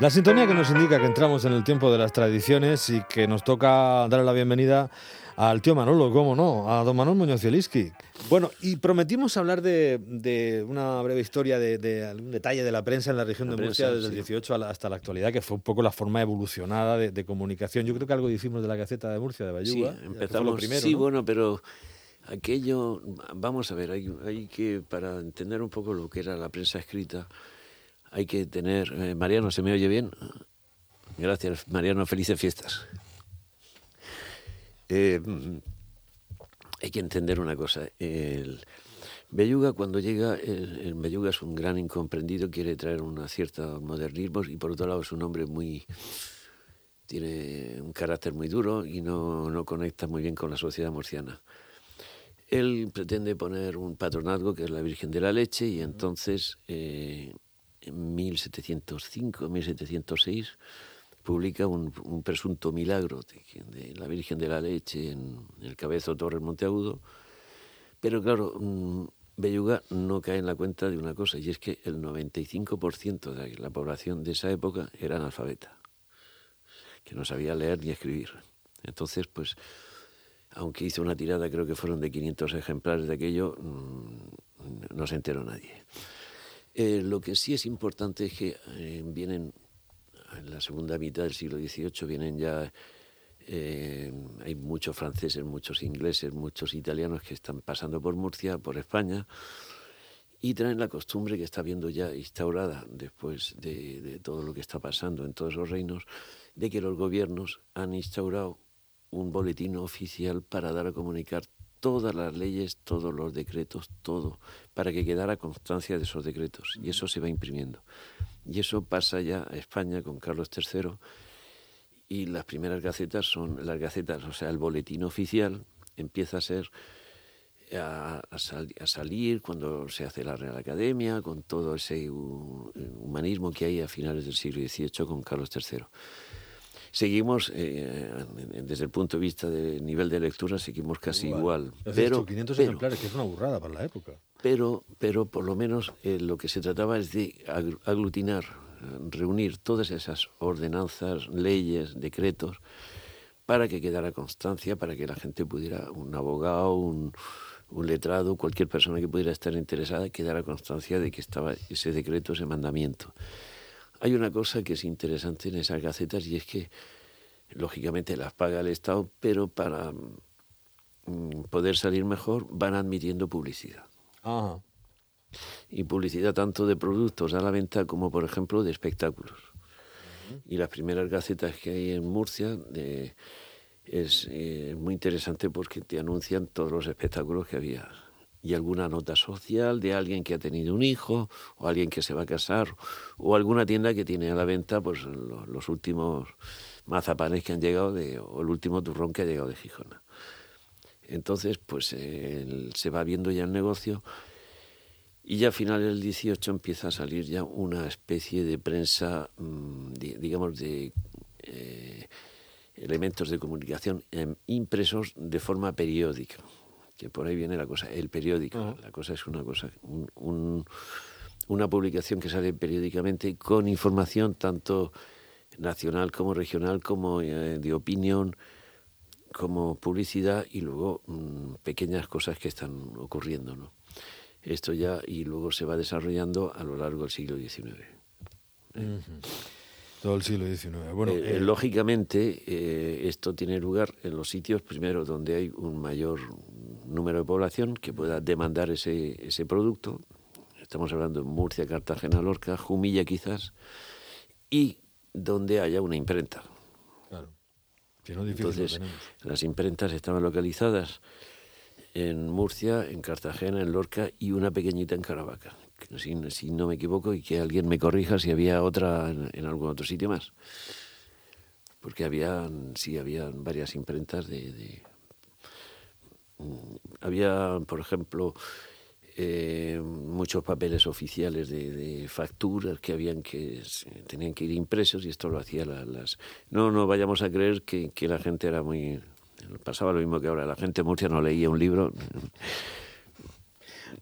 La sintonía que nos indica que entramos en el tiempo de las tradiciones y que nos toca darle la bienvenida al tío Manolo, cómo no, a don Manuel Muñoz Bueno, y prometimos hablar de, una breve historia, de, algún detalle de la prensa en la región de Murcia desde el 18 hasta la actualidad, que fue un poco la forma evolucionada de, comunicación. Yo creo que algo hicimos de la Gaceta de Murcia, de Bayuga. Sí, empezamos, primero, sí, bueno, pero aquello, vamos a ver, hay, hay que, para entender un poco lo que era la prensa escrita, hay que tener... Eh, Mariano, ¿se me oye bien? Gracias, Mariano, felices fiestas. Eh, hay que entender una cosa. El Belluga, cuando llega, el, Belluga es un gran incomprendido, quiere traer una cierta modernismo y por otro lado es un hombre muy... tiene un carácter muy duro y no, no conecta muy bien con la sociedad murciana. Él pretende poner un patronazgo que es la Virgen de la Leche y entonces eh, en 1705, 1706, publica un, presunto milagro de, la Virgen de la Leche en, el Cabezo Torre Monteagudo. Pero claro, mm, Belluga no cae en la cuenta de una cosa, y es que el 95% de la población de esa época era analfabeta, que no sabía leer ni escribir. Entonces, pues, aunque hizo una tirada, creo que fueron de 500 ejemplares de aquello, mm, no se enteró nadie. Eh, lo que sí es importante es que eh, vienen, en la segunda mitad del siglo XVIII, vienen ya, eh, hay muchos franceses, muchos ingleses, muchos italianos que están pasando por Murcia, por España, y traen la costumbre que está viendo ya instaurada después de, de todo lo que está pasando en todos los reinos, de que los gobiernos han instaurado un boletín oficial para dar a comunicar todas las leyes, todos los decretos, todo, para que quedara constancia de esos decretos. Y eso se va imprimiendo. Y eso pasa ya a España con Carlos III. Y las primeras gacetas son las gacetas, o sea, el boletín oficial empieza a ser a, salir cuando se hace la Real Academia, con todo ese humanismo que hay a finales del siglo XVIII con Carlos III seguimos, eh, desde el punto de vista del nivel de lectura, seguimos casi igual. Pero, 500 ejemplares, que es una burrada para la época. Pero, pero por lo menos eh, lo que se trataba es de aglutinar, reunir todas esas ordenanzas, leyes, decretos, para que quedara constancia, para que la gente pudiera, un abogado, un, un letrado, cualquier persona que pudiera estar interesada, quedara constancia de que estaba ese decreto, ese mandamiento. Hay una cosa que es interesante en esas gacetas y es que, lógicamente, las paga el Estado, pero para mm, poder salir mejor van admitiendo publicidad. Y publicidad tanto de productos a la venta como, por ejemplo, de espectáculos. Y las primeras gacetas que hay en Murcia es eh, muy interesante porque te anuncian todos los espectáculos que había y alguna nota social de alguien que ha tenido un hijo o alguien que se va a casar o alguna tienda que tiene a la venta pues los, últimos mazapanes que han llegado de, o el último turrón que ha llegado de Gijona. Entonces pues se va viendo ya el negocio y ya a finales del 18 empieza a salir ya una especie de prensa, mm, digamos, de eh, elementos de comunicación em, impresos de forma periódica que por ahí viene la cosa, el periódico. La cosa es una cosa, una publicación que sale periódicamente con información tanto nacional como regional, como eh, de opinión, como publicidad y luego mm, pequeñas cosas que están ocurriendo. ¿no? Esto ya y luego se va desarrollando a lo largo del siglo XIX. Todo el siglo XIX. Bueno, eh, eh, lógicamente, esto tiene lugar en los sitios, primero, donde hay un mayor número de población que pueda demandar ese, ese producto. Estamos hablando de Murcia, Cartagena, Lorca, Jumilla quizás, y donde haya una imprenta. Claro. Entonces, las imprentas estaban localizadas en Murcia, en Cartagena, en Lorca y una pequeñita en Caravaca. Si, si no me equivoco, y que alguien me corrija si había otra en, algún otro sitio más. Porque había, sí, había varias imprentas de había, por ejemplo, eh, muchos papeles oficiales de, facturas que habían que tenían que ir impresos y esto lo hacía las no no vayamos a creer que, la gente era muy pasaba lo mismo que ahora la gente de Murcia no leía un libro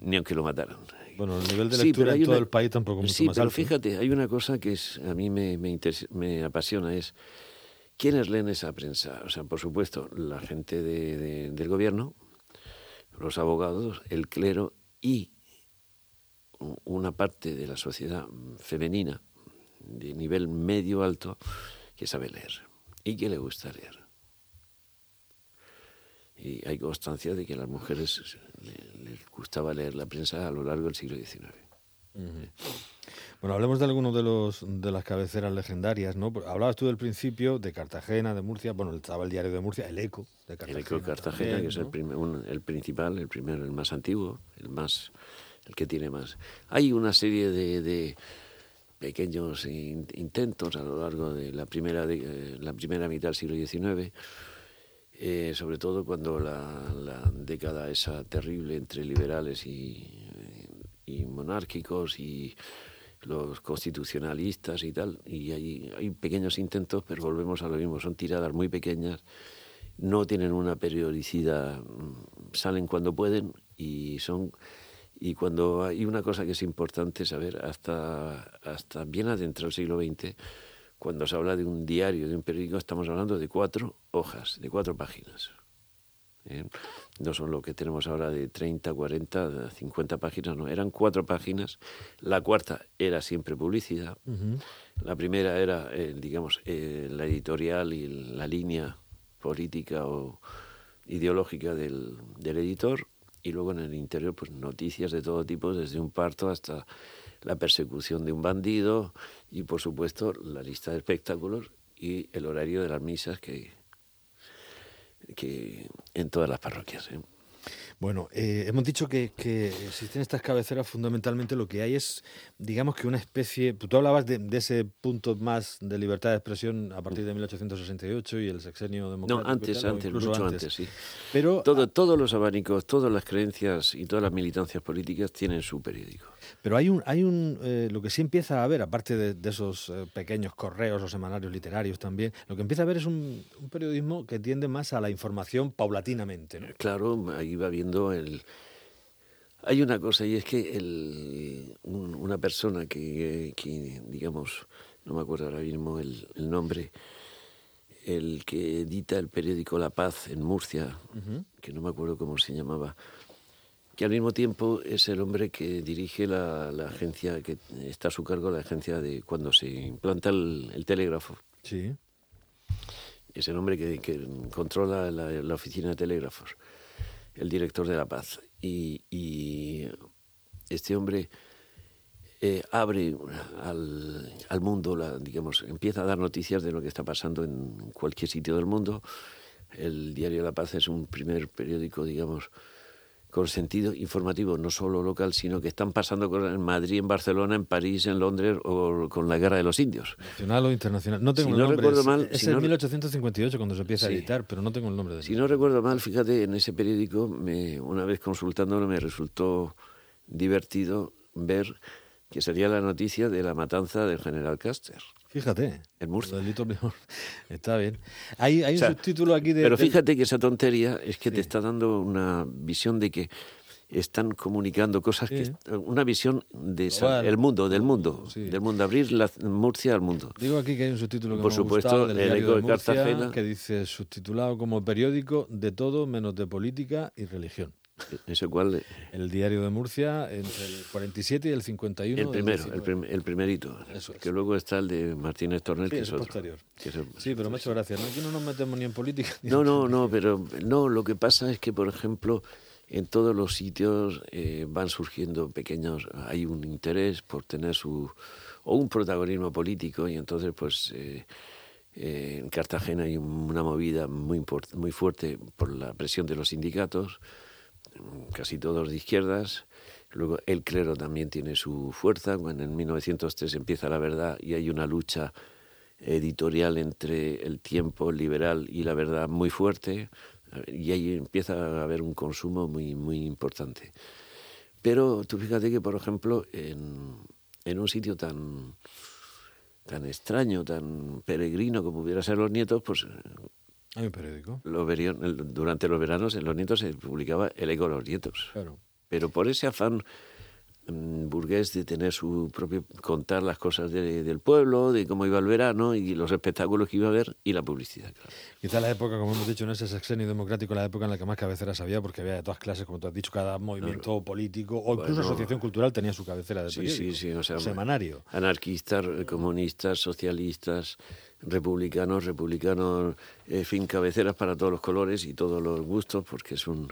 ni aunque lo mataran Bueno, el nivel de lectura en todo el país tampoco es mucho sí, más pero alto. fíjate, hay una cosa que es, a mí me, me, me, apasiona, es quiénes leen esa prensa. O sea, por supuesto, la gente de, del gobierno, los abogados, el clero y una parte de la sociedad femenina de nivel medio alto que sabe leer y que le gusta leer. Y hay constancia de que a las mujeres les gustaba leer la prensa a lo largo del siglo XIX. Bueno, hablemos de algunos de los de las cabeceras legendarias, ¿no? Hablabas tú del principio de Cartagena, de Murcia, bueno, estaba el diario de Murcia, el Eco de Cartagena. El Eco de Cartagena, que es el, el principal, el primero, el más antiguo, el más el que tiene más. Hay una serie de, de pequeños intentos a lo largo de la primera, de, eh, la primera mitad del siglo XIX, eh, sobre todo cuando la, la, década esa terrible entre liberales y, y monárquicos y los constitucionalistas y tal, y hay, hay pequeños intentos, pero volvemos a lo mismo, son tiradas muy pequeñas, no tienen una periodicidad, mm, salen cuando pueden y son y cuando hay una cosa que es importante saber, hasta, hasta bien adentro del siglo XX, cuando se habla de un diario, de un periódico, estamos hablando de cuatro hojas, de cuatro páginas. ¿eh? No son lo que tenemos ahora de 30, 40, 50 páginas, no, eran cuatro páginas. La cuarta era siempre publicidad. La primera era, eh, digamos, eh, la editorial y la línea política o ideológica del, del editor y luego en el interior pues noticias de todo tipo, desde un parto hasta la persecución de un bandido y por supuesto la lista de espectáculos y el horario de las misas que, que en todas las parroquias. ¿eh? Bueno, eh, hemos dicho que, que, existen estas cabeceras, fundamentalmente lo que hay es, digamos que una especie, tú hablabas de, ese punto más de libertad de expresión a partir de 1868 y el sexenio democrático. No, antes, antes, mucho antes. sí. Pero, Todo, todos los abanicos, todas las creencias y todas las militancias políticas tienen su periódico. Pero hay un, hay un eh, lo que sí empieza a haber, aparte de, de esos eh, pequeños correos o semanarios literarios también, lo que empieza a haber es un, un periodismo que tiende más a la información paulatinamente. ¿no? Claro, ahí va viendo el... Hay una cosa y es que el, un, una persona que, que, digamos, no me acuerdo ahora mismo el, el, nombre, el que edita el periódico La Paz en Murcia, uh -huh. que no me acuerdo cómo se llamaba, que al mismo tiempo es el hombre que dirige la, la, agencia, que está a su cargo la agencia de cuando se implanta el, el telégrafo. Sí. Es el hombre que, que controla la, la, oficina de telégrafos, el director de La Paz. Y, y este hombre eh, abre al, al mundo, la, digamos, empieza a dar noticias de lo que está pasando en cualquier sitio del mundo. El diario La Paz es un primer periódico, digamos, con sentido informativo, no solo local, sino que están pasando cosas en Madrid, en Barcelona, en París, en Londres o con la guerra de los indios. Nacional o internacional. No tengo si el no nombre. recuerdo es, mal, es si en no, 1858 cuando se empieza sí. a editar, pero no tengo el nombre de Si no recuerdo mal, fíjate, en ese periódico, me, una vez consultándolo, me resultó divertido ver que salía la noticia de la matanza del general Caster. Fíjate. En Murcia. Delito. Está bien. Hay, hay O sea, un subtítulo aquí de. Pero del- fíjate que esa tontería es que Sí. te está dando una visión de que están comunicando cosas que una visión de Global. el mundo del mundo Sí. del mundo abrir la Murcia al mundo Digo aquí que hay un subtítulo que Por me supuesto, del el diario Eco de de Murcia, Cartagena. que dice subtitulado como periódico de todo menos de política y religión. Ese cual El diario de Murcia entre el 47 y el 51. el primero 19. el, prim- el primerito Eso es. que luego está el de Martínez Tornel Sí, que es otro posterior. que es el- Sí, pero me ha hecho gracia. ¿no? Aquí no nos metemos ni en política. ni No, en no, no, pero no, lo que pasa es que, por ejemplo, en todos los sitios eh, van surgiendo pequeños, hay un interés por tener su, o un protagonismo político, y entonces, pues, eh, eh, en Cartagena hay una movida muy, muy fuerte por la presión de los sindicatos, casi todos de izquierdas. Luego el clero también tiene su fuerza. Cuando en 1903 empieza la verdad y hay una lucha editorial entre el tiempo liberal y la verdad muy fuerte y ahí empieza a haber un consumo muy muy importante. Pero tú fíjate que, por ejemplo, en, en un sitio tan tan extraño, tan peregrino como pudiera ser los nietos, pues Hay un periódico. los verían- el- durante los veranos en los nietos se publicaba el eco de los nietos. Claro. Pero por ese afán burgués de tener su propio contar las cosas de- del pueblo, de cómo iba el verano y los espectáculos que iba a haber y la publicidad. claro. Quizá la época, como hemos dicho, en ese sexenio democrático, la época en la que más cabeceras había, porque había de todas clases, como tú has dicho, cada movimiento político o incluso Bueno. asociación cultural tenía su cabecera de Sí, periódico, sí, sí, o sea, semanario. Anarquistas, eh, comunistas, socialistas, republicanos, republicanos, en fin, cabeceras para todos los colores y todos los gustos, porque es un...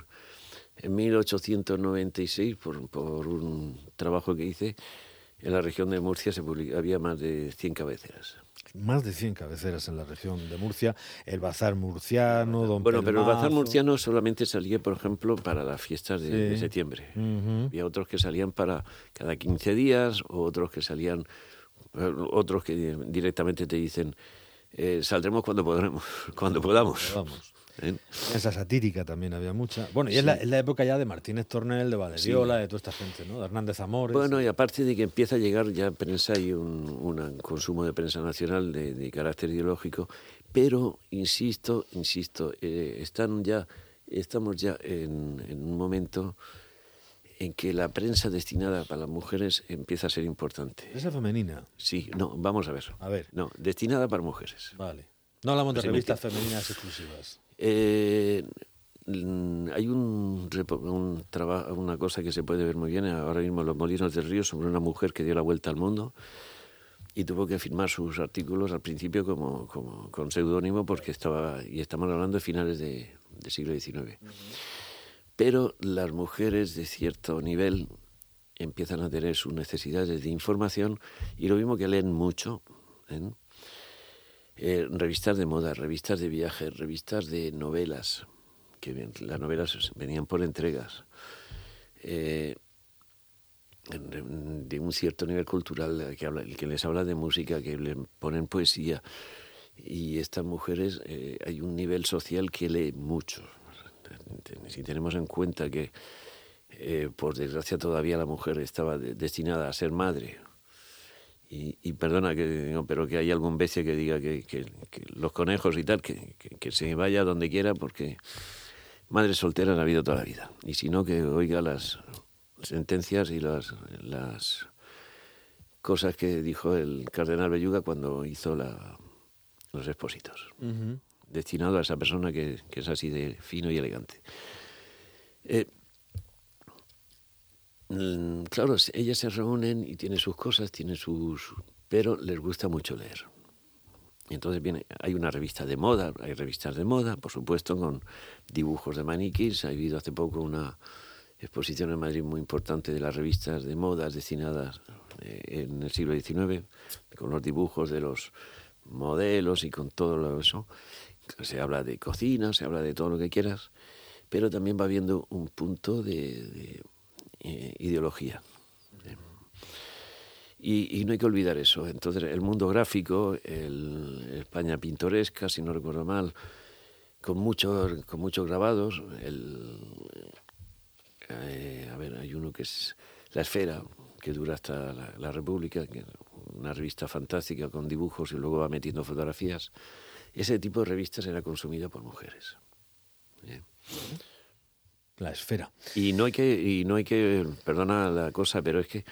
En 1896, por, por un trabajo que hice, en la región de Murcia se publica- había más de 100 cabeceras. Más de 100 cabeceras en la región de Murcia, el bazar murciano, Don Bueno, pero el bazar murciano solamente salía, por ejemplo, para las fiestas de, septiembre. Había otros que salían para cada 15 días, o otros que salían, eh, otros que di- directamente te dicen, eh, saldremos cuando podremos, cuando podamos. Vamos. ¿Eh? Esa satírica también había mucha. Bueno, y es, la, es la época ya de Martínez Tornel, de Valeriola, de toda esta gente, ¿no? De Hernández Amores. Bueno, y aparte de que empieza a llegar ya prensa y un, un consumo de prensa nacional de, de carácter ideológico, pero insisto, insisto, eh, están ya, estamos ya en, en un momento en que la prensa destinada para las mujeres empieza a ser importante. Esa femenina. Sí, no, vamos a ver. A ver. No, destinada para mujeres. Vale. No hablamos de revistas femeninas exclusivas. Eh, hay un, un traba- una cosa que se puede ver muy bien ahora mismo en los molinos del río sobre una mujer que dio la vuelta al mundo y tuvo que firmar sus artículos al principio como, como con seudónimo porque estaba y estamos hablando de finales de, del siglo XIX. Pero las mujeres de cierto nivel empiezan a tener sus necesidades de información y lo mismo que leen mucho. ¿eh? Eh, revistas de moda, revistas de viajes, revistas de novelas, que las novelas venían por entregas, eh, de un cierto nivel cultural, que, que les habla de música, que le ponen poesía. Y estas mujeres, eh, hay un nivel social que lee mucho. Si tenemos en cuenta que, eh, por desgracia, todavía la mujer estaba de- destinada a ser madre, y, y perdona que digo, pero que hay algún bestia que diga que, que- que los conejos y tal, que, que- se vaya donde quiera porque madre soltera ha habido toda la vida. Y si no, que oiga las sentencias y las, las cosas que dijo el cardenal Belluga cuando hizo la, los expósitos, destinado a esa persona que, que es así de fino y elegante. Eh, Claro, se- ellas se reúnen y tienen sus cosas, tienen sus... pero les gusta mucho leer. Entonces viene, hay una revista de moda, hay revistas de moda, por supuesto, con dibujos de maniquís. Ha habido hace poco una exposición en Madrid muy importante de las revistas de modas destinadas eh, en el siglo XIX, con los dibujos de los modelos y con todo lo eso. Se habla de cocina, se habla de todo lo que quieras, pero también va habiendo un punto de, eh, ideología. Y, y no hay que olvidar eso. Entonces, el mundo gráfico, el España pintoresca, si no recuerdo mal, con muchos, con muchos grabados. El, eh, a ver, hay uno que es La Esfera, que dura hasta la, la República, que una revista fantástica con dibujos y luego va metiendo fotografías. Ese tipo de revistas era consumida por mujeres. Eh. La esfera. Y no hay que, y no hay que, perdona la cosa, pero es que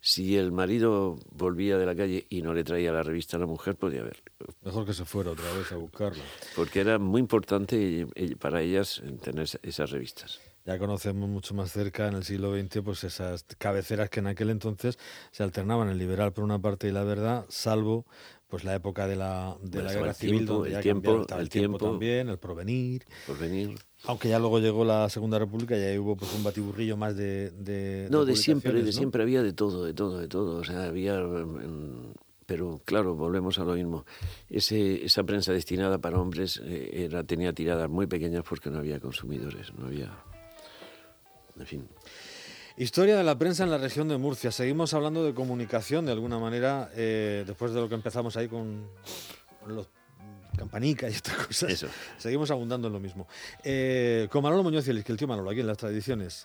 si el marido volvía de la calle y no le traía la revista a la mujer, podía haber. Mejor que se fuera otra vez a buscarla. Porque era muy importante para ellas tener esas revistas. Ya conocemos mucho más cerca en el siglo XX pues esas cabeceras que en aquel entonces se alternaban el liberal por una parte y la verdad, salvo pues la época de la, de Bueno, la guerra el civil tiempo, donde el ya tiempo, el el tiempo tiempo. también, el porvenir. Por venir. Aunque ya luego llegó la Segunda República y ahí hubo pues un batiburrillo más de, de No, de siempre, de siempre había de todo, de todo, de todo. O sea, había. mm, Pero claro, volvemos a lo mismo. Ese, esa prensa destinada para hombres eh, era, tenía tiradas muy pequeñas porque no había consumidores, no había. En fin. Historia de la prensa en la región de Murcia. Seguimos hablando de comunicación de alguna manera, eh, después de lo que empezamos ahí con los campanica y estas cosas. Eso. Seguimos abundando en lo mismo. Eh, con Manolo Muñoz y el, que el tío Manolo, aquí en las tradiciones.